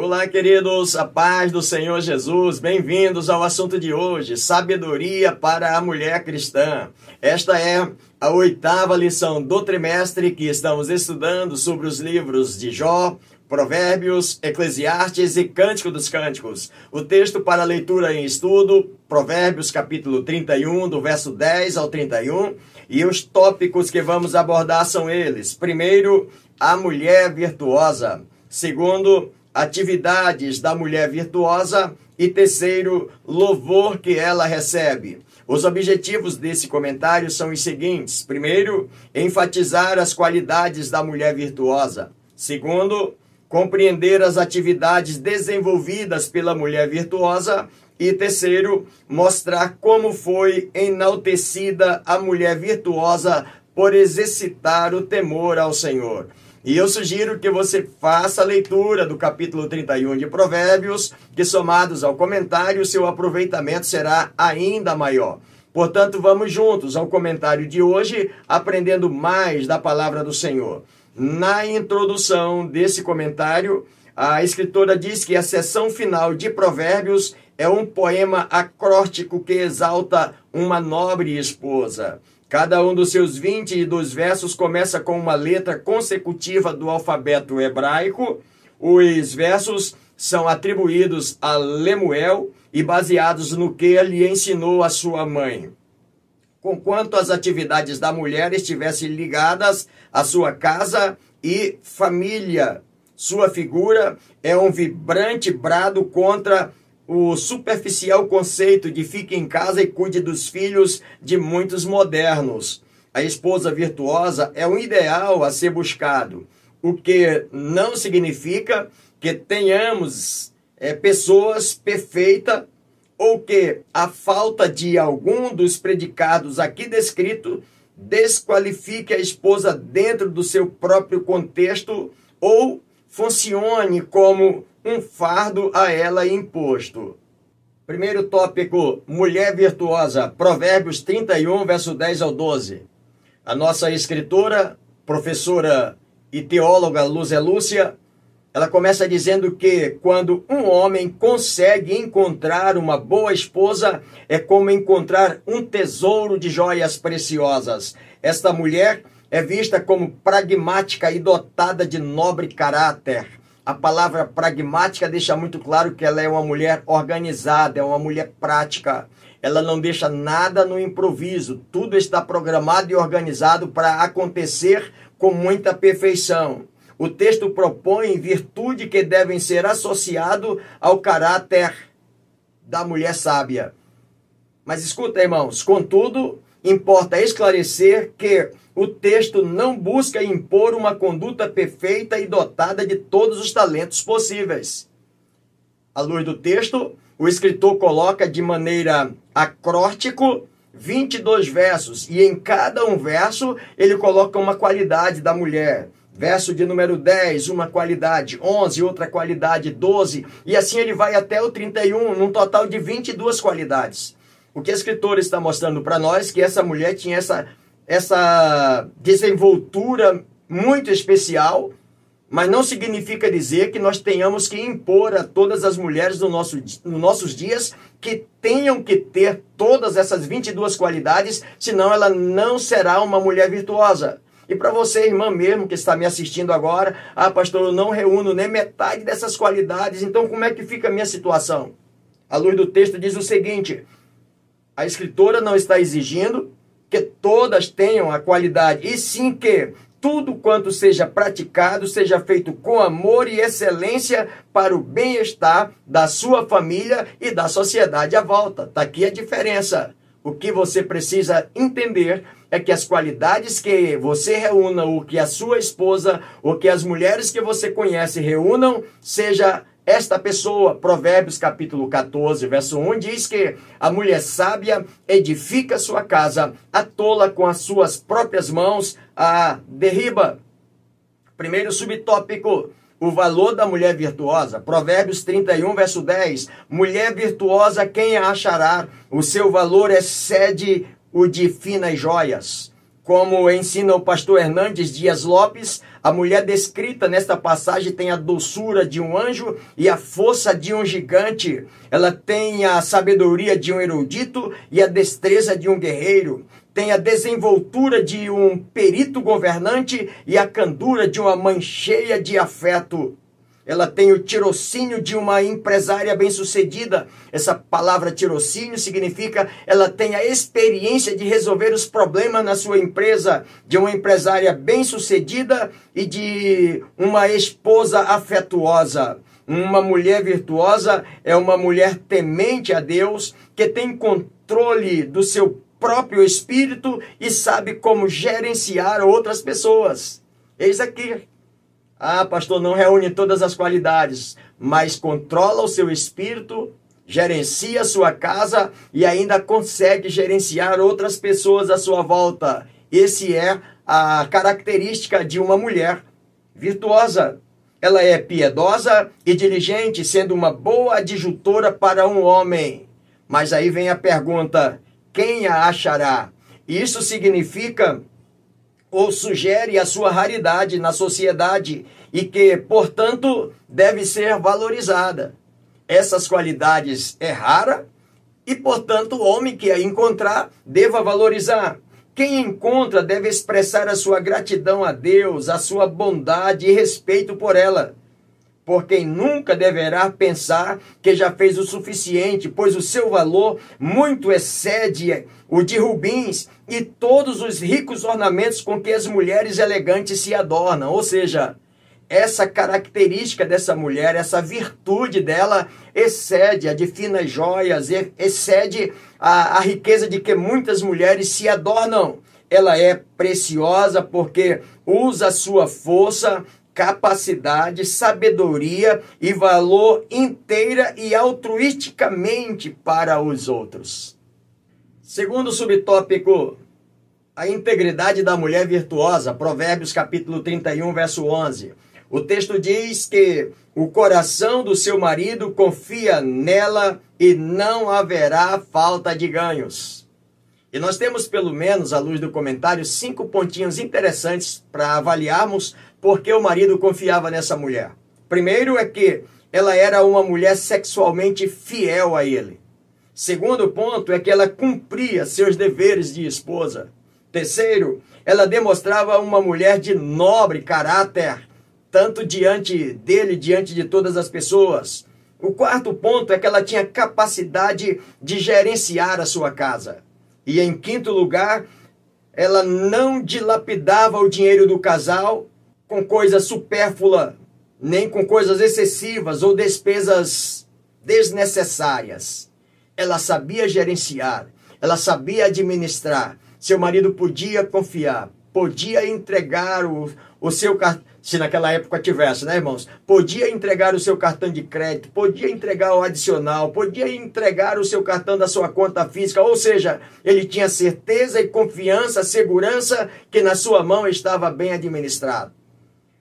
Olá, queridos, a paz do Senhor Jesus, bem-vindos ao assunto de hoje: sabedoria para a mulher cristã. Esta é a oitava lição do trimestre que estamos estudando sobre os livros de Jó, Provérbios, Eclesiastes e Cântico dos Cânticos. O texto para leitura em estudo, Provérbios capítulo 31, do verso 10 ao 31, e os tópicos que vamos abordar são eles: primeiro, a mulher virtuosa. Segundo, atividades da mulher virtuosa e terceiro, louvor que ela recebe. Os objetivos desse comentário são os seguintes: primeiro, enfatizar as qualidades da mulher virtuosa. Segundo, compreender as atividades desenvolvidas pela mulher virtuosa. E terceiro, mostrar como foi enaltecida a mulher virtuosa por exercitar o temor ao Senhor. E eu sugiro que você faça a leitura do capítulo 31 de Provérbios, que somados ao comentário, seu aproveitamento será ainda maior. Portanto, vamos juntos ao comentário de hoje, aprendendo mais da palavra do Senhor. Na introdução desse comentário, a escritora diz que a seção final de Provérbios é um poema acróstico que exalta uma nobre esposa. Cada um dos seus 22 versos começa com uma letra consecutiva do alfabeto hebraico. Os versos são atribuídos a Lemuel e baseados no que lhe ensinou a sua mãe. Conquanto as atividades da mulher estivessem ligadas à sua casa e família, sua figura é um vibrante brado contra o superficial conceito de fique em casa e cuide dos filhos de muitos modernos. A esposa virtuosa é um ideal a ser buscado, o que não significa que tenhamos é, pessoas perfeitas ou que a falta de algum dos predicados aqui descrito desqualifique a esposa dentro do seu próprio contexto ou funcione como um fardo a ela imposto. Primeiro tópico, mulher virtuosa, Provérbios 31, verso 10 ao 12. A nossa escritora, professora e teóloga Luzia Lúcia, ela começa dizendo que quando um homem consegue encontrar uma boa esposa, é como encontrar um tesouro de joias preciosas. Esta mulher é vista como pragmática e dotada de nobre caráter a palavra pragmática deixa muito claro que ela é uma mulher organizada, é uma mulher prática. Ela não deixa nada no improviso. Tudo está programado e organizado para acontecer com muita perfeição. O texto propõe virtude que devem ser associado ao caráter da mulher sábia. Mas escuta, irmãos, contudo, importa esclarecer que o texto não busca impor uma conduta perfeita e dotada de todos os talentos possíveis. À luz do texto, o escritor coloca de maneira acróstico 22 versos, e em cada um verso ele coloca uma qualidade da mulher. Verso de número 10, uma qualidade, 11, outra qualidade, 12, e assim ele vai até o 31, num total de 22 qualidades. O que a escritora está mostrando para nós é que essa mulher tinha essa essa desenvoltura muito especial, mas não significa dizer que nós tenhamos que impor a todas as mulheres do nosso, nos nossos dias que tenham que ter todas essas 22 qualidades, senão ela não será uma mulher virtuosa. E para você, irmã mesmo, que está me assistindo agora, ah, pastor, eu não reúno nem metade dessas qualidades, então como é que fica a minha situação? A luz do texto diz o seguinte: a escritora não está exigindo que todas tenham a qualidade, e sim que tudo quanto seja praticado seja feito com amor e excelência para o bem-estar da sua família e da sociedade à volta. Está aqui a diferença. O que você precisa entender é que as qualidades que você reúna, o que a sua esposa, o que as mulheres que você conhece reúnam, seja esta pessoa, Provérbios capítulo 14, verso 1, diz que a mulher sábia edifica sua casa, a tola com as suas próprias mãos a derriba. Primeiro subtópico, o valor da mulher virtuosa. Provérbios 31, verso 10. Mulher virtuosa, quem a achará? O seu valor excede o de finas joias. Como ensina o pastor Hernandes Dias Lopes, a mulher descrita nesta passagem tem a doçura de um anjo e a força de um gigante. Ela tem a sabedoria de um erudito e a destreza de um guerreiro. Tem a desenvoltura de um perito governante e a candura de uma mãe cheia de afeto ela tem o tirocínio de uma empresária bem-sucedida. Essa palavra tirocínio significa ela tem a experiência de resolver os problemas na sua empresa, de uma empresária bem-sucedida e de uma esposa afetuosa. Uma mulher virtuosa é uma mulher temente a Deus, que tem controle do seu próprio espírito e sabe como gerenciar outras pessoas. Eis aqui ah, pastor, não reúne todas as qualidades, mas controla o seu espírito, gerencia a sua casa e ainda consegue gerenciar outras pessoas à sua volta. Esse é a característica de uma mulher virtuosa. Ela é piedosa e diligente, sendo uma boa adjutora para um homem. Mas aí vem a pergunta: quem a achará? Isso significa ou sugere a sua raridade na sociedade e que, portanto, deve ser valorizada. Essas qualidades é rara e, portanto, o homem que a encontrar deva valorizar. Quem encontra deve expressar a sua gratidão a Deus, a sua bondade e respeito por ela por quem nunca deverá pensar que já fez o suficiente, pois o seu valor muito excede o de rubins e todos os ricos ornamentos com que as mulheres elegantes se adornam. Ou seja, essa característica dessa mulher, essa virtude dela, excede a de finas joias, excede a, a riqueza de que muitas mulheres se adornam. Ela é preciosa porque usa a sua força capacidade, sabedoria e valor inteira e altruisticamente para os outros. Segundo subtópico, a integridade da mulher virtuosa, Provérbios capítulo 31, verso 11. O texto diz que o coração do seu marido confia nela e não haverá falta de ganhos. E nós temos, pelo menos, à luz do comentário, cinco pontinhos interessantes para avaliarmos por que o marido confiava nessa mulher. Primeiro é que ela era uma mulher sexualmente fiel a ele. Segundo ponto é que ela cumpria seus deveres de esposa. Terceiro, ela demonstrava uma mulher de nobre caráter, tanto diante dele, diante de todas as pessoas. O quarto ponto é que ela tinha capacidade de gerenciar a sua casa. E em quinto lugar, ela não dilapidava o dinheiro do casal com coisa supérflua, nem com coisas excessivas ou despesas desnecessárias. Ela sabia gerenciar, ela sabia administrar. Seu marido podia confiar, podia entregar o, o seu cartão se naquela época tivesse, né, irmãos? Podia entregar o seu cartão de crédito, podia entregar o adicional, podia entregar o seu cartão da sua conta física, ou seja, ele tinha certeza e confiança, segurança que na sua mão estava bem administrado.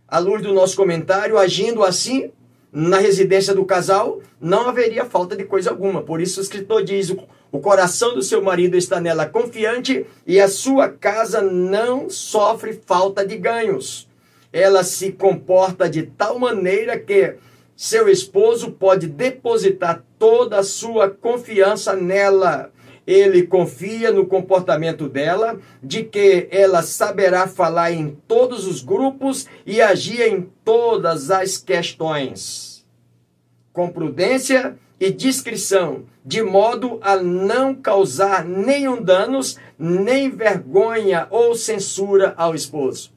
À luz do nosso comentário, agindo assim na residência do casal, não haveria falta de coisa alguma. Por isso o escritor diz: o coração do seu marido está nela confiante e a sua casa não sofre falta de ganhos ela se comporta de tal maneira que seu esposo pode depositar toda a sua confiança nela. Ele confia no comportamento dela, de que ela saberá falar em todos os grupos e agir em todas as questões. Com prudência e discrição, de modo a não causar nenhum danos, nem vergonha ou censura ao esposo.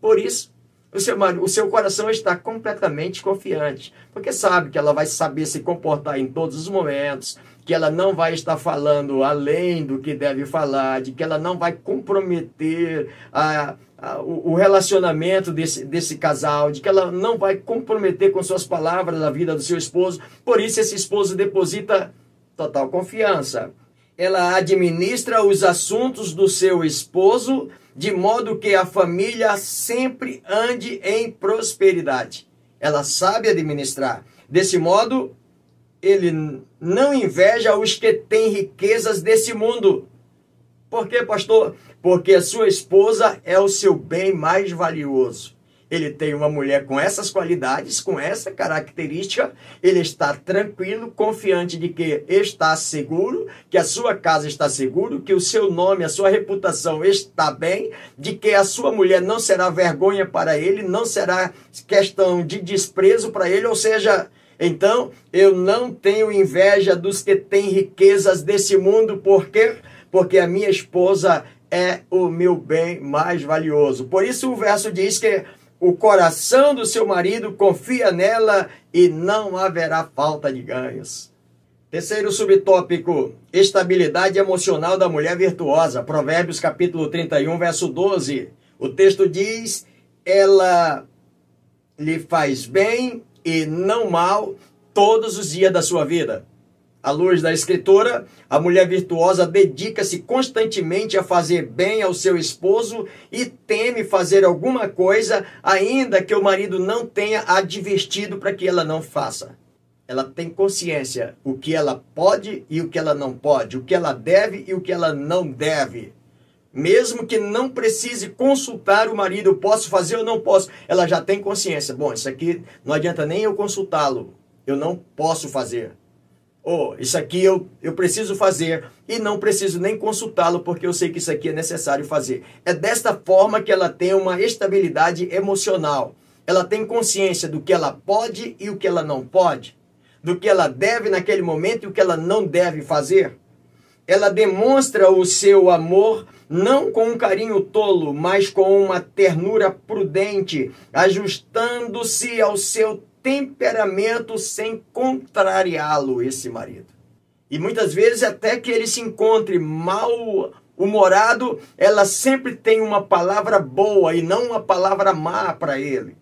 Por isso, o seu, o seu coração está completamente confiante, porque sabe que ela vai saber se comportar em todos os momentos, que ela não vai estar falando além do que deve falar, de que ela não vai comprometer a, a, o relacionamento desse, desse casal, de que ela não vai comprometer com suas palavras a vida do seu esposo. Por isso, esse esposo deposita total confiança. Ela administra os assuntos do seu esposo de modo que a família sempre ande em prosperidade. Ela sabe administrar. Desse modo, ele não inveja os que têm riquezas desse mundo. Por quê, pastor? porque a sua esposa é o seu bem mais valioso. Ele tem uma mulher com essas qualidades, com essa característica, ele está tranquilo, confiante de que está seguro, que a sua casa está seguro, que o seu nome, a sua reputação está bem, de que a sua mulher não será vergonha para ele, não será questão de desprezo para ele, ou seja, então eu não tenho inveja dos que têm riquezas desse mundo, por quê? Porque a minha esposa é o meu bem mais valioso. Por isso o verso diz que o coração do seu marido confia nela e não haverá falta de ganhos. Terceiro subtópico: estabilidade emocional da mulher virtuosa. Provérbios capítulo 31, verso 12. O texto diz: ela lhe faz bem e não mal todos os dias da sua vida. À luz da escritura, a mulher virtuosa dedica-se constantemente a fazer bem ao seu esposo e teme fazer alguma coisa, ainda que o marido não tenha advertido para que ela não faça. Ela tem consciência o que ela pode e o que ela não pode, o que ela deve e o que ela não deve. Mesmo que não precise consultar o marido, eu posso fazer ou não posso, ela já tem consciência. Bom, isso aqui não adianta nem eu consultá-lo, eu não posso fazer oh, isso aqui eu, eu preciso fazer e não preciso nem consultá-lo porque eu sei que isso aqui é necessário fazer. É desta forma que ela tem uma estabilidade emocional. Ela tem consciência do que ela pode e o que ela não pode, do que ela deve naquele momento e o que ela não deve fazer. Ela demonstra o seu amor não com um carinho tolo, mas com uma ternura prudente, ajustando-se ao seu temperamento sem contrariá-lo, esse marido. E muitas vezes, até que ele se encontre mal humorado, ela sempre tem uma palavra boa e não uma palavra má para ele.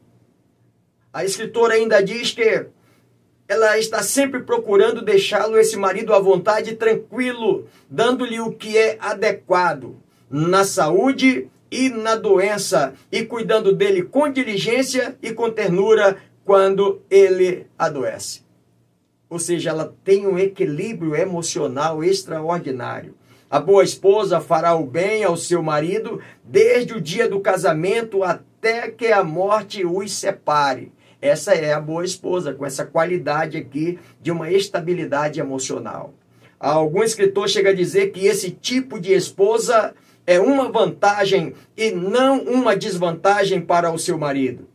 A escritora ainda diz que ela está sempre procurando deixá-lo, esse marido, à vontade, tranquilo, dando-lhe o que é adequado na saúde e na doença, e cuidando dele com diligência e com ternura, quando ele adoece. Ou seja, ela tem um equilíbrio emocional extraordinário. A boa esposa fará o bem ao seu marido desde o dia do casamento até que a morte os separe. Essa é a boa esposa, com essa qualidade aqui de uma estabilidade emocional. Algum escritor chega a dizer que esse tipo de esposa é uma vantagem e não uma desvantagem para o seu marido.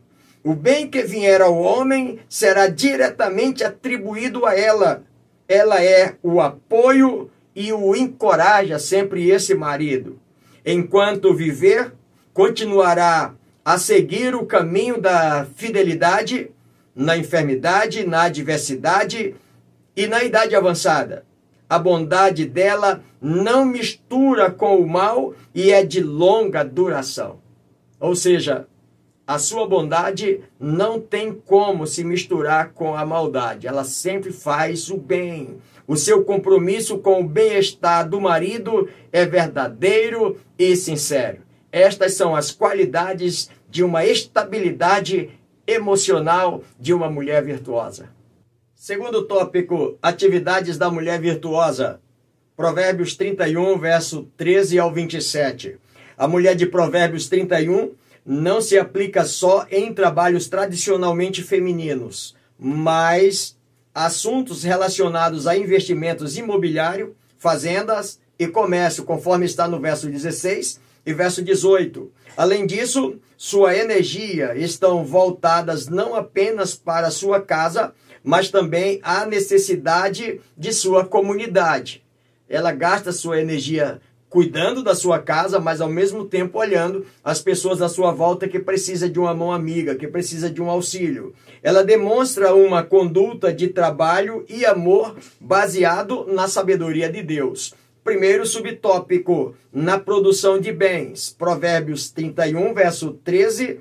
O bem que vier ao homem será diretamente atribuído a ela. Ela é o apoio e o encoraja sempre esse marido. Enquanto viver, continuará a seguir o caminho da fidelidade na enfermidade, na adversidade e na idade avançada. A bondade dela não mistura com o mal e é de longa duração. Ou seja, a sua bondade não tem como se misturar com a maldade. Ela sempre faz o bem. O seu compromisso com o bem-estar do marido é verdadeiro e sincero. Estas são as qualidades de uma estabilidade emocional de uma mulher virtuosa. Segundo tópico, atividades da mulher virtuosa. Provérbios 31, verso 13 ao 27. A mulher de Provérbios 31 não se aplica só em trabalhos tradicionalmente femininos, mas assuntos relacionados a investimentos imobiliário, fazendas e comércio, conforme está no verso 16 e verso 18. Além disso, sua energia estão voltadas não apenas para sua casa, mas também à necessidade de sua comunidade. Ela gasta sua energia cuidando da sua casa, mas ao mesmo tempo olhando as pessoas à sua volta que precisa de uma mão amiga, que precisa de um auxílio. Ela demonstra uma conduta de trabalho e amor baseado na sabedoria de Deus. Primeiro subtópico, na produção de bens. Provérbios 31, verso 13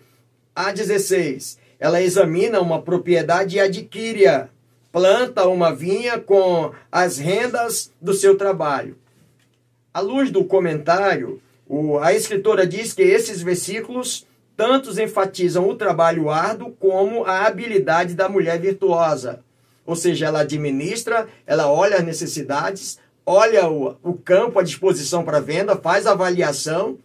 a 16. Ela examina uma propriedade e adquire-a. Planta uma vinha com as rendas do seu trabalho à luz do comentário, a escritora diz que esses versículos tantos enfatizam o trabalho árduo como a habilidade da mulher virtuosa. Ou seja, ela administra, ela olha as necessidades, olha o, o campo à disposição para venda, faz avaliação,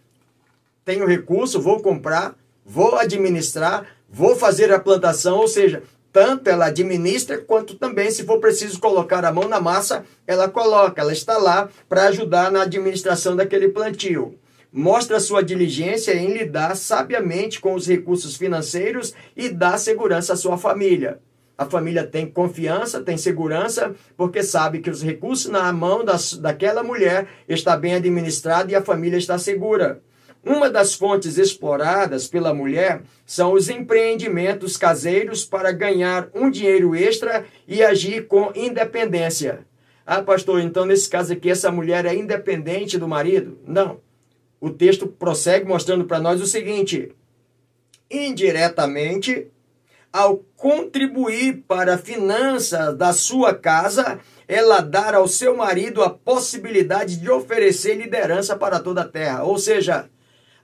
tenho recurso, vou comprar, vou administrar, vou fazer a plantação, ou seja, tanto ela administra, quanto também, se for preciso colocar a mão na massa, ela coloca, ela está lá para ajudar na administração daquele plantio. Mostra sua diligência em lidar sabiamente com os recursos financeiros e dá segurança à sua família. A família tem confiança, tem segurança, porque sabe que os recursos na mão daquela mulher está bem administrado e a família está segura. Uma das fontes exploradas pela mulher são os empreendimentos caseiros para ganhar um dinheiro extra e agir com independência. Ah, pastor, então nesse caso aqui essa mulher é independente do marido? Não. O texto prossegue mostrando para nós o seguinte: indiretamente, ao contribuir para a finança da sua casa, ela dar ao seu marido a possibilidade de oferecer liderança para toda a terra. Ou seja,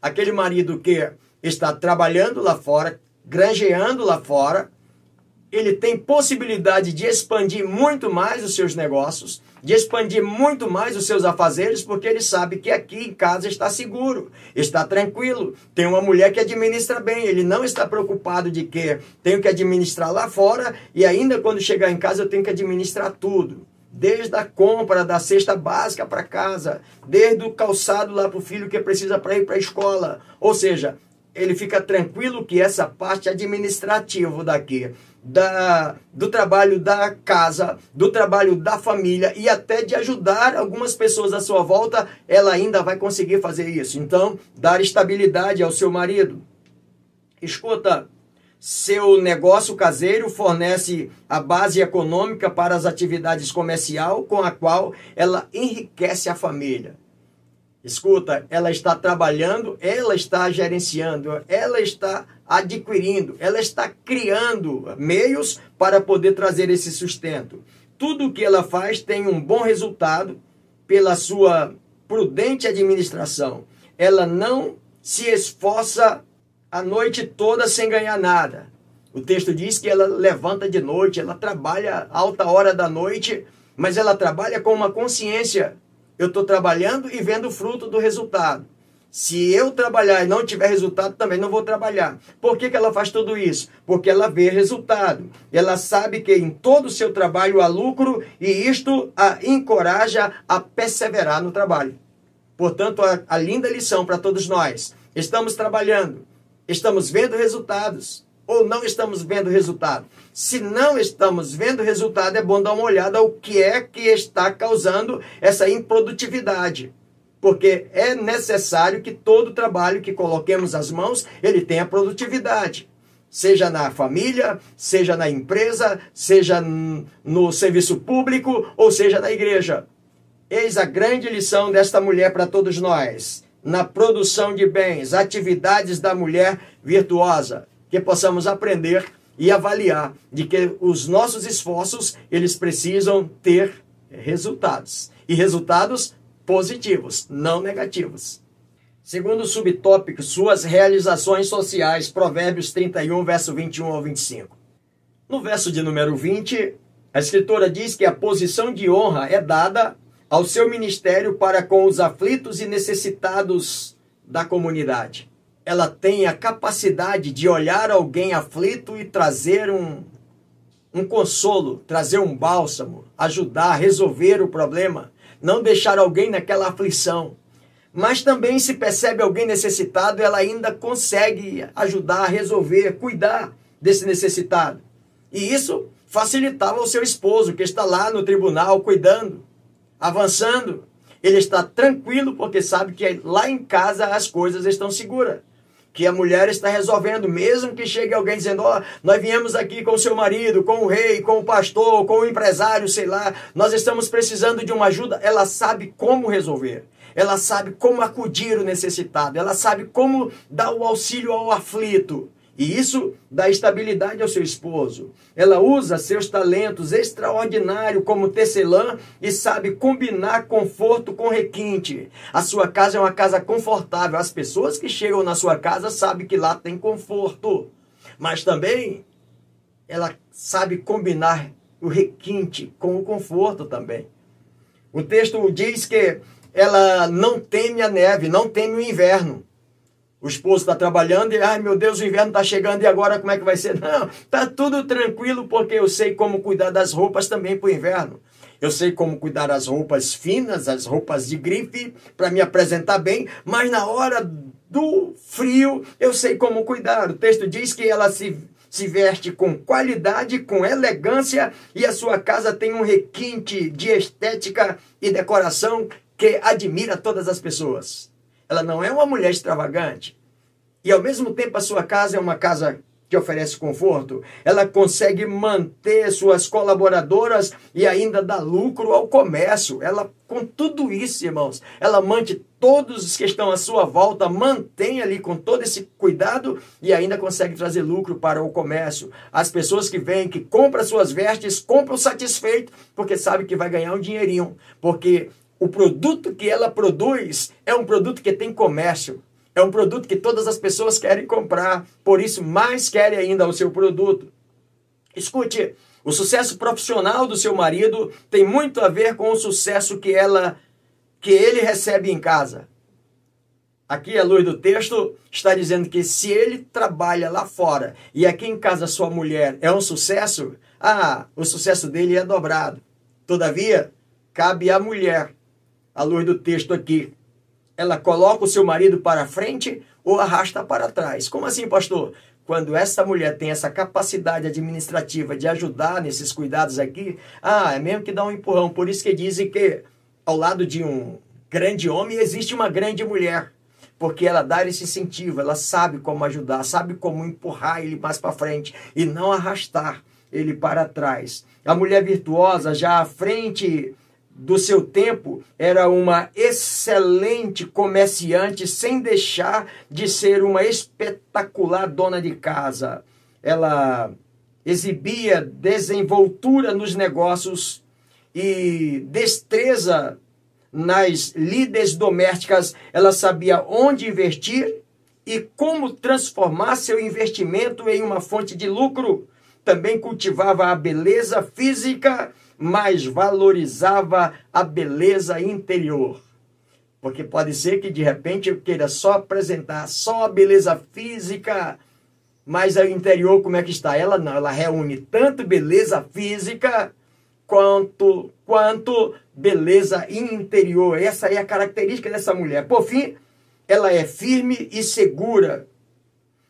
aquele marido que está trabalhando lá fora, granjeando lá fora, ele tem possibilidade de expandir muito mais os seus negócios, de expandir muito mais os seus afazeres, porque ele sabe que aqui em casa está seguro, está tranquilo. Tem uma mulher que administra bem, ele não está preocupado de que tenho que administrar lá fora e ainda quando chegar em casa eu tenho que administrar tudo desde a compra da cesta básica para casa, desde o calçado lá para o filho que precisa para ir para a escola. Ou seja, ele fica tranquilo que essa parte administrativa daqui, da, do trabalho da casa, do trabalho da família e até de ajudar algumas pessoas à sua volta, ela ainda vai conseguir fazer isso. Então, dar estabilidade ao seu marido. Escuta, seu negócio caseiro fornece a base econômica para as atividades comercial com a qual ela enriquece a família. Escuta, ela está trabalhando, ela está gerenciando, ela está adquirindo, ela está criando meios para poder trazer esse sustento. Tudo o que ela faz tem um bom resultado pela sua prudente administração. Ela não se esforça a noite toda sem ganhar nada. O texto diz que ela levanta de noite, ela trabalha alta hora da noite, mas ela trabalha com uma consciência. Eu estou trabalhando e vendo o fruto do resultado. Se eu trabalhar e não tiver resultado, também não vou trabalhar. Por que, que ela faz tudo isso? Porque ela vê resultado. Ela sabe que em todo o seu trabalho há lucro e isto a encoraja a perseverar no trabalho. Portanto, a, a linda lição para todos nós. Estamos trabalhando, Estamos vendo resultados ou não estamos vendo resultado? Se não estamos vendo resultado, é bom dar uma olhada ao que é que está causando essa improdutividade. Porque é necessário que todo trabalho que coloquemos as mãos, ele tenha produtividade. Seja na família, seja na empresa, seja no serviço público, ou seja na igreja. Eis a grande lição desta mulher para todos nós na produção de bens, atividades da mulher virtuosa, que possamos aprender e avaliar de que os nossos esforços, eles precisam ter resultados. E resultados positivos, não negativos. Segundo subtópico, suas realizações sociais, Provérbios 31, verso 21 ao 25. No verso de número 20, a escritora diz que a posição de honra é dada ao seu ministério para com os aflitos e necessitados da comunidade. Ela tem a capacidade de olhar alguém aflito e trazer um, um consolo, trazer um bálsamo, ajudar, resolver o problema, não deixar alguém naquela aflição. Mas também se percebe alguém necessitado, ela ainda consegue ajudar, resolver, cuidar desse necessitado. E isso facilitava o seu esposo, que está lá no tribunal cuidando avançando. Ele está tranquilo porque sabe que lá em casa as coisas estão seguras. Que a mulher está resolvendo, mesmo que chegue alguém dizendo: Ó, oh, nós viemos aqui com o seu marido, com o rei, com o pastor, com o empresário, sei lá, nós estamos precisando de uma ajuda. Ela sabe como resolver ela sabe como acudir o necessitado, ela sabe como dar o auxílio ao aflito. E isso dá estabilidade ao seu esposo. Ela usa seus talentos extraordinários como tecelã e sabe combinar conforto com requinte. A sua casa é uma casa confortável. As pessoas que chegam na sua casa sabem que lá tem conforto. Mas também ela sabe combinar o requinte com o conforto também. O texto diz que ela não teme a neve, não teme o inverno. O esposo está trabalhando e, ai meu Deus, o inverno está chegando e agora como é que vai ser? Não, tá tudo tranquilo porque eu sei como cuidar das roupas também para o inverno. Eu sei como cuidar das roupas finas, as roupas de grife, para me apresentar bem, mas na hora do frio eu sei como cuidar. O texto diz que ela se, se veste com qualidade, com elegância e a sua casa tem um requinte de estética e decoração que admira todas as pessoas. Ela não é uma mulher extravagante. E ao mesmo tempo a sua casa é uma casa que oferece conforto. Ela consegue manter suas colaboradoras e ainda dar lucro ao comércio. Ela, com tudo isso, irmãos, ela mantém todos os que estão à sua volta, mantém ali com todo esse cuidado e ainda consegue trazer lucro para o comércio. As pessoas que vêm, que compram suas vestes, compram satisfeito, porque sabe que vai ganhar um dinheirinho. Porque o produto que ela produz é um produto que tem comércio. É um produto que todas as pessoas querem comprar, por isso mais querem ainda o seu produto. Escute, o sucesso profissional do seu marido tem muito a ver com o sucesso que ela que ele recebe em casa. Aqui a luz do texto está dizendo que se ele trabalha lá fora e aqui em casa sua mulher é um sucesso, ah, o sucesso dele é dobrado. Todavia, cabe à mulher a luz do texto aqui. Ela coloca o seu marido para frente ou arrasta para trás. Como assim, pastor? Quando essa mulher tem essa capacidade administrativa de ajudar nesses cuidados aqui, ah, é mesmo que dá um empurrão. Por isso que dizem que ao lado de um grande homem existe uma grande mulher. Porque ela dá esse incentivo, ela sabe como ajudar, sabe como empurrar ele mais para frente e não arrastar ele para trás. A mulher virtuosa já à frente do seu tempo, era uma excelente comerciante, sem deixar de ser uma espetacular dona de casa. Ela exibia desenvoltura nos negócios e destreza nas lides domésticas. Ela sabia onde investir e como transformar seu investimento em uma fonte de lucro. Também cultivava a beleza física mas valorizava a beleza interior. Porque pode ser que de repente eu queira só apresentar só a beleza física, mas o interior como é que está? Ela não, ela reúne tanto beleza física quanto quanto beleza interior. Essa é a característica dessa mulher. Por fim, ela é firme e segura.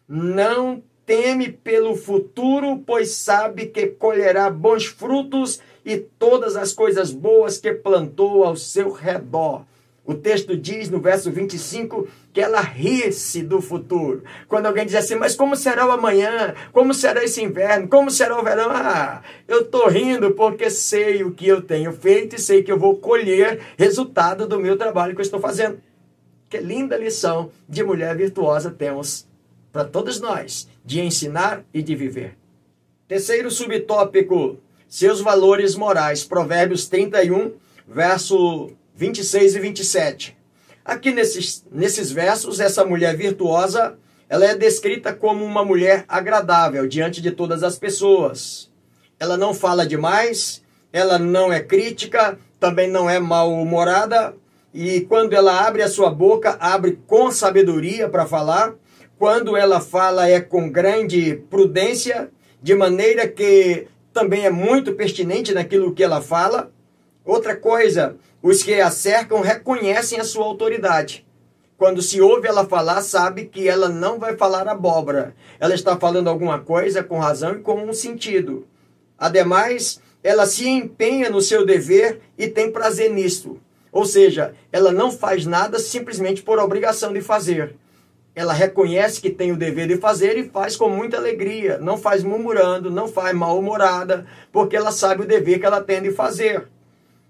Não teme pelo futuro, pois sabe que colherá bons frutos e todas as coisas boas que plantou ao seu redor. O texto diz no verso 25 que ela ri-se do futuro. Quando alguém diz assim, mas como será o amanhã? Como será esse inverno? Como será o verão? Ah, eu estou rindo porque sei o que eu tenho feito e sei que eu vou colher resultado do meu trabalho que eu estou fazendo. Que linda lição de mulher virtuosa temos para todos nós, de ensinar e de viver. Terceiro subtópico seus valores morais. Provérbios 31, verso 26 e 27. Aqui nesses, nesses versos, essa mulher virtuosa, ela é descrita como uma mulher agradável diante de todas as pessoas. Ela não fala demais, ela não é crítica, também não é mal-humorada, e quando ela abre a sua boca, abre com sabedoria para falar. Quando ela fala, é com grande prudência, de maneira que também é muito pertinente naquilo que ela fala. Outra coisa, os que a cercam reconhecem a sua autoridade. Quando se ouve ela falar, sabe que ela não vai falar abóbora. Ela está falando alguma coisa com razão e com um sentido. Ademais, ela se empenha no seu dever e tem prazer nisso. Ou seja, ela não faz nada simplesmente por obrigação de fazer ela reconhece que tem o dever de fazer e faz com muita alegria, não faz murmurando, não faz mal-humorada, porque ela sabe o dever que ela tem de fazer.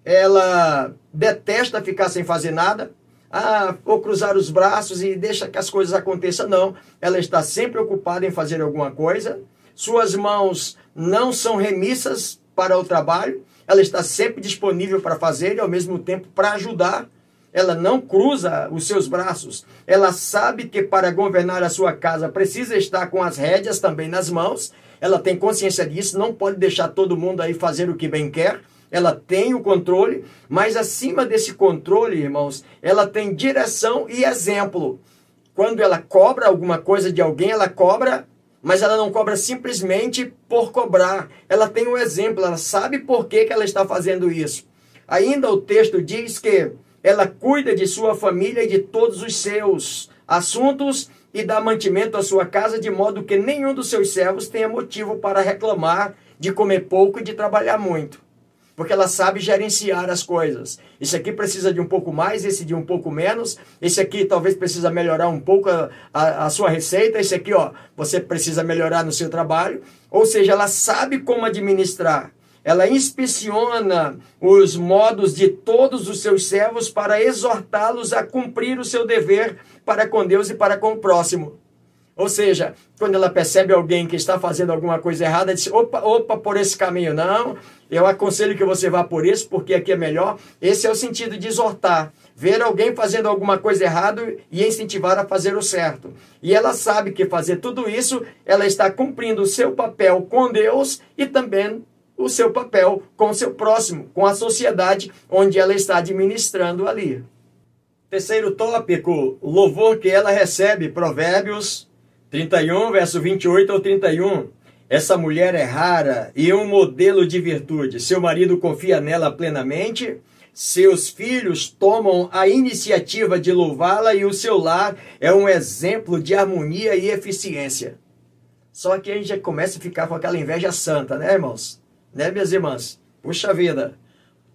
Ela detesta ficar sem fazer nada, ah, ou cruzar os braços e deixa que as coisas aconteçam, não. Ela está sempre ocupada em fazer alguma coisa, suas mãos não são remissas para o trabalho, ela está sempre disponível para fazer e ao mesmo tempo para ajudar ela não cruza os seus braços. Ela sabe que para governar a sua casa precisa estar com as rédeas também nas mãos. Ela tem consciência disso, não pode deixar todo mundo aí fazer o que bem quer. Ela tem o controle, mas acima desse controle, irmãos, ela tem direção e exemplo. quando ela cobra alguma coisa de alguém, ela cobra, mas ela não cobra simplesmente por cobrar. Ela tem um exemplo, ela sabe por que, que ela está fazendo isso. Ainda o texto diz que ela cuida de sua família e de todos os seus assuntos e dá mantimento à sua casa, de modo que nenhum dos seus servos tenha motivo para reclamar de comer pouco e de trabalhar muito. Porque ela sabe gerenciar as coisas. Esse aqui precisa de um pouco mais, esse de um pouco menos. Esse aqui talvez precisa melhorar um pouco a, a, a sua receita. Esse aqui, ó, você precisa melhorar no seu trabalho. Ou seja, ela sabe como administrar ela inspeciona os modos de todos os seus servos para exortá-los a cumprir o seu dever para com Deus e para com o próximo. Ou seja, quando ela percebe alguém que está fazendo alguma coisa errada, diz: opa, opa, por esse caminho não, eu aconselho que você vá por esse, porque aqui é melhor. Esse é o sentido de exortar. Ver alguém fazendo alguma coisa errada e incentivar a fazer o certo. E ela sabe que fazer tudo isso, ela está cumprindo o seu papel com Deus e também o seu papel com o seu próximo, com a sociedade onde ela está administrando ali. Terceiro tópico, louvor que ela recebe, Provérbios 31, verso 28 ao 31. Essa mulher é rara e um modelo de virtude. Seu marido confia nela plenamente, seus filhos tomam a iniciativa de louvá-la e o seu lar é um exemplo de harmonia e eficiência. Só que a gente já começa a ficar com aquela inveja santa, né, irmãos? Né, minhas irmãs? Puxa vida,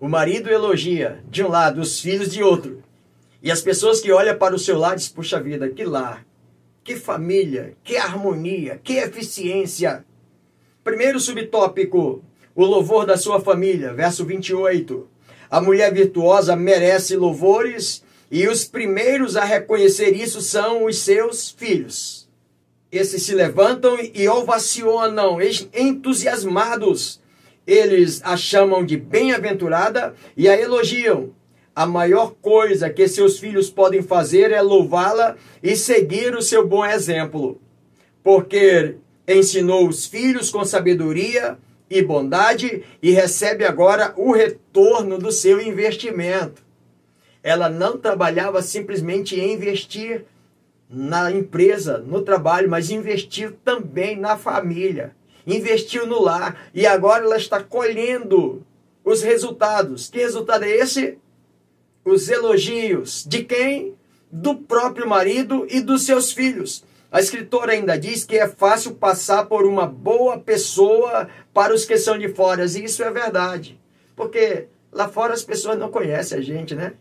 o marido elogia de um lado, os filhos de outro. E as pessoas que olham para o seu lado dizem, puxa vida, que lar, que família, que harmonia, que eficiência. Primeiro subtópico, o louvor da sua família, verso 28. A mulher virtuosa merece louvores e os primeiros a reconhecer isso são os seus filhos. Esses se levantam e ovacionam, entusiasmados eles a chamam de bem-aventurada e a elogiam. A maior coisa que seus filhos podem fazer é louvá-la e seguir o seu bom exemplo, porque ensinou os filhos com sabedoria e bondade e recebe agora o retorno do seu investimento. Ela não trabalhava simplesmente em investir na empresa, no trabalho, mas investir também na família investiu no lar e agora ela está colhendo os resultados. Que resultado é esse? Os elogios. De quem? Do próprio marido e dos seus filhos. A escritora ainda diz que é fácil passar por uma boa pessoa para os que são de fora. E isso é verdade. Porque lá fora as pessoas não conhecem a gente, né?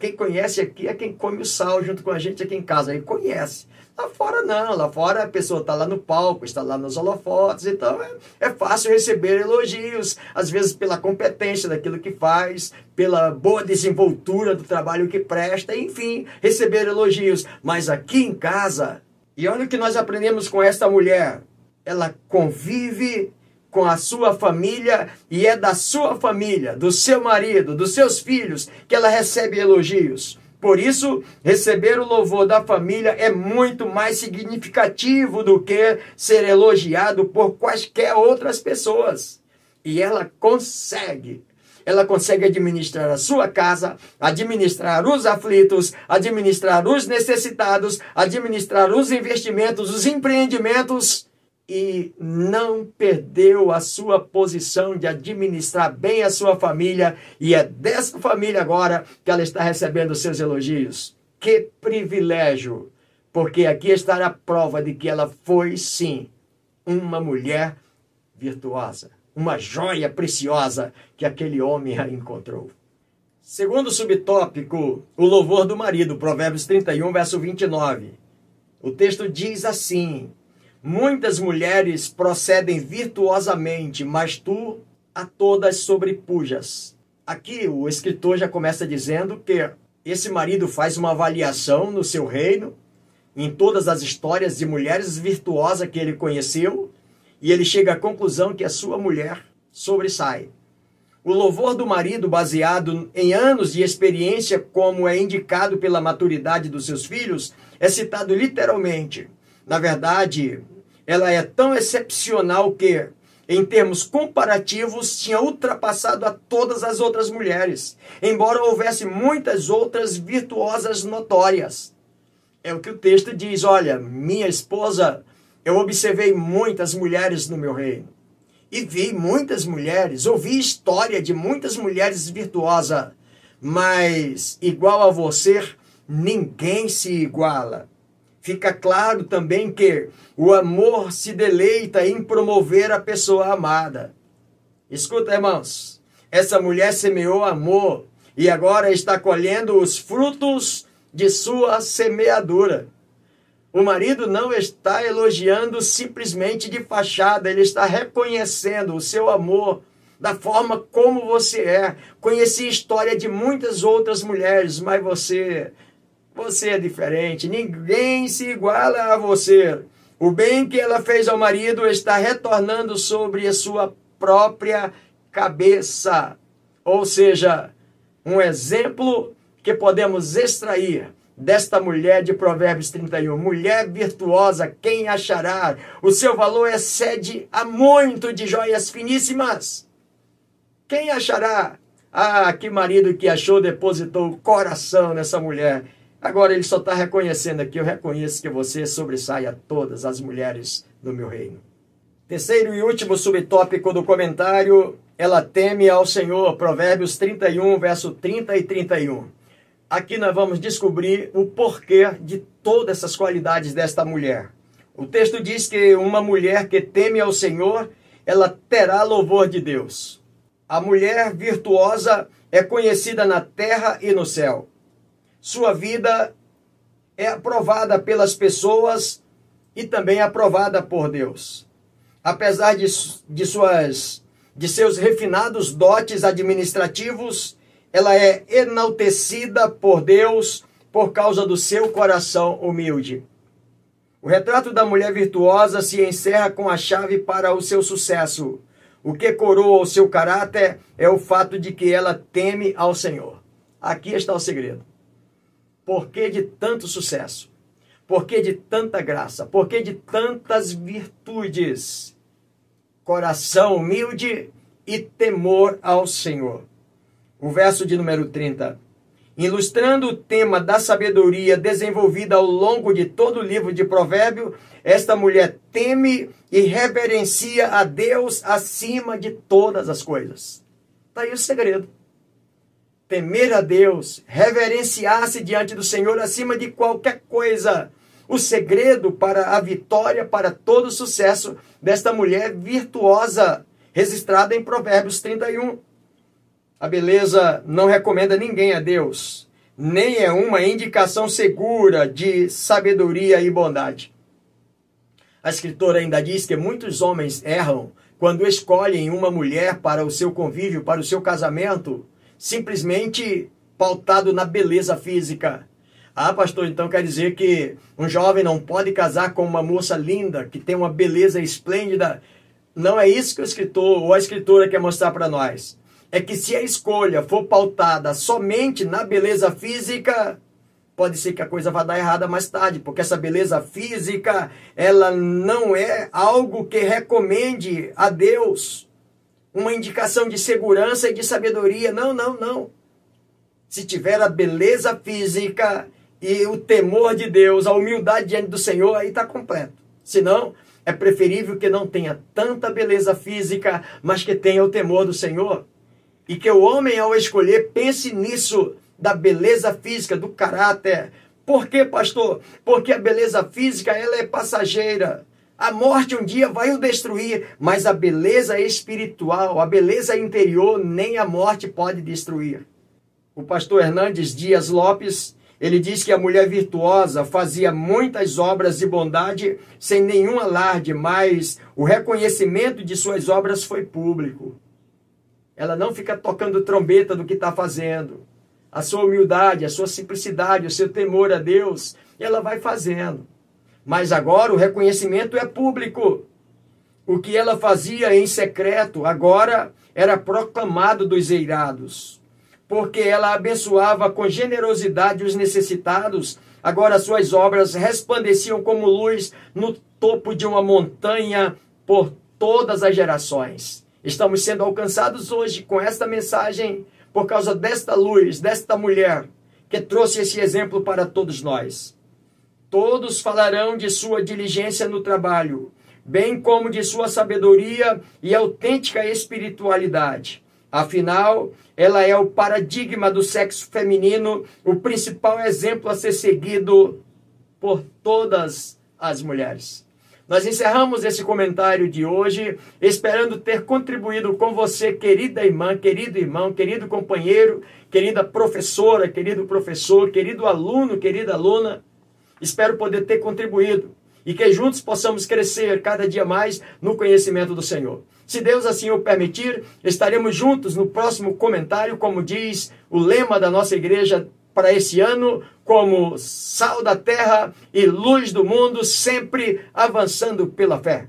Quem conhece aqui é quem come o sal junto com a gente aqui em casa. Aí conhece. Lá fora não, lá fora a pessoa está lá no palco, está lá nos holofotes, então é, é fácil receber elogios, às vezes pela competência daquilo que faz, pela boa desenvoltura do trabalho que presta, enfim, receber elogios. Mas aqui em casa, e olha o que nós aprendemos com esta mulher, ela convive com a sua família e é da sua família, do seu marido, dos seus filhos, que ela recebe elogios. Por isso, receber o louvor da família é muito mais significativo do que ser elogiado por quaisquer outras pessoas. E ela consegue. Ela consegue administrar a sua casa, administrar os aflitos, administrar os necessitados, administrar os investimentos, os empreendimentos e não perdeu a sua posição de administrar bem a sua família, e é dessa família agora que ela está recebendo seus elogios. Que privilégio! Porque aqui está a prova de que ela foi sim uma mulher virtuosa, uma joia preciosa que aquele homem a encontrou. Segundo subtópico, o louvor do marido, Provérbios 31, verso 29. O texto diz assim: Muitas mulheres procedem virtuosamente, mas tu a todas sobrepujas. Aqui o escritor já começa dizendo que esse marido faz uma avaliação no seu reino, em todas as histórias de mulheres virtuosas que ele conheceu, e ele chega à conclusão que a sua mulher sobressai. O louvor do marido, baseado em anos de experiência, como é indicado pela maturidade dos seus filhos, é citado literalmente. Na verdade, ela é tão excepcional que, em termos comparativos, tinha ultrapassado a todas as outras mulheres, embora houvesse muitas outras virtuosas notórias. É o que o texto diz: olha, minha esposa, eu observei muitas mulheres no meu reino. E vi muitas mulheres, ouvi história de muitas mulheres virtuosas, mas igual a você, ninguém se iguala. Fica claro também que o amor se deleita em promover a pessoa amada. Escuta, irmãos, essa mulher semeou amor e agora está colhendo os frutos de sua semeadura. O marido não está elogiando simplesmente de fachada, ele está reconhecendo o seu amor da forma como você é. Conheci história de muitas outras mulheres, mas você, você é diferente. Ninguém se iguala a você. O bem que ela fez ao marido está retornando sobre a sua própria cabeça. Ou seja, um exemplo que podemos extrair desta mulher de Provérbios 31. Mulher virtuosa, quem achará? O seu valor excede a muito de joias finíssimas. Quem achará? Ah, que marido que achou, depositou o coração nessa mulher. Agora ele só está reconhecendo aqui, eu reconheço que você sobressai a todas as mulheres do meu reino. Terceiro e último subtópico do comentário, ela teme ao Senhor, Provérbios 31, verso 30 e 31. Aqui nós vamos descobrir o porquê de todas essas qualidades desta mulher. O texto diz que uma mulher que teme ao Senhor, ela terá louvor de Deus. A mulher virtuosa é conhecida na terra e no céu. Sua vida é aprovada pelas pessoas e também aprovada por Deus. Apesar de, de suas de seus refinados dotes administrativos, ela é enaltecida por Deus por causa do seu coração humilde. O retrato da mulher virtuosa se encerra com a chave para o seu sucesso. O que coroa o seu caráter é o fato de que ela teme ao Senhor. Aqui está o segredo. Por que de tanto sucesso? Por que de tanta graça? Por que de tantas virtudes? Coração humilde e temor ao Senhor o verso de número 30. Ilustrando o tema da sabedoria desenvolvida ao longo de todo o livro de Provérbio, esta mulher teme e reverencia a Deus acima de todas as coisas. Está aí o segredo. Temer a Deus, reverenciar-se diante do Senhor acima de qualquer coisa. O segredo para a vitória, para todo o sucesso desta mulher virtuosa, registrada em Provérbios 31. A beleza não recomenda ninguém a Deus, nem é uma indicação segura de sabedoria e bondade. A escritora ainda diz que muitos homens erram quando escolhem uma mulher para o seu convívio, para o seu casamento, simplesmente pautado na beleza física. Ah, pastor, então quer dizer que um jovem não pode casar com uma moça linda, que tem uma beleza esplêndida? Não é isso que o escritor ou a escritora quer mostrar para nós é que se a escolha for pautada somente na beleza física, pode ser que a coisa vá dar errada mais tarde, porque essa beleza física, ela não é algo que recomende a Deus uma indicação de segurança e de sabedoria. Não, não, não. Se tiver a beleza física e o temor de Deus, a humildade diante do Senhor, aí está completo. Senão, é preferível que não tenha tanta beleza física, mas que tenha o temor do Senhor. E que o homem, ao escolher, pense nisso, da beleza física, do caráter. Por quê, pastor? Porque a beleza física, ela é passageira. A morte um dia vai o destruir, mas a beleza espiritual, a beleza interior, nem a morte pode destruir. O pastor Hernandes Dias Lopes, ele diz que a mulher virtuosa fazia muitas obras de bondade sem nenhum alarde, mas o reconhecimento de suas obras foi público. Ela não fica tocando trombeta do que está fazendo. A sua humildade, a sua simplicidade, o seu temor a Deus, ela vai fazendo. Mas agora o reconhecimento é público. O que ela fazia em secreto, agora era proclamado dos eirados. Porque ela abençoava com generosidade os necessitados, agora suas obras resplandeciam como luz no topo de uma montanha por todas as gerações. Estamos sendo alcançados hoje com esta mensagem por causa desta luz, desta mulher que trouxe esse exemplo para todos nós. Todos falarão de sua diligência no trabalho, bem como de sua sabedoria e autêntica espiritualidade. Afinal, ela é o paradigma do sexo feminino, o principal exemplo a ser seguido por todas as mulheres. Nós encerramos esse comentário de hoje, esperando ter contribuído com você, querida irmã, querido irmão, querido companheiro, querida professora, querido professor, querido aluno, querida aluna. Espero poder ter contribuído e que juntos possamos crescer cada dia mais no conhecimento do Senhor. Se Deus assim o permitir, estaremos juntos no próximo comentário, como diz o lema da nossa igreja para esse ano, como sal da terra e luz do mundo, sempre avançando pela fé.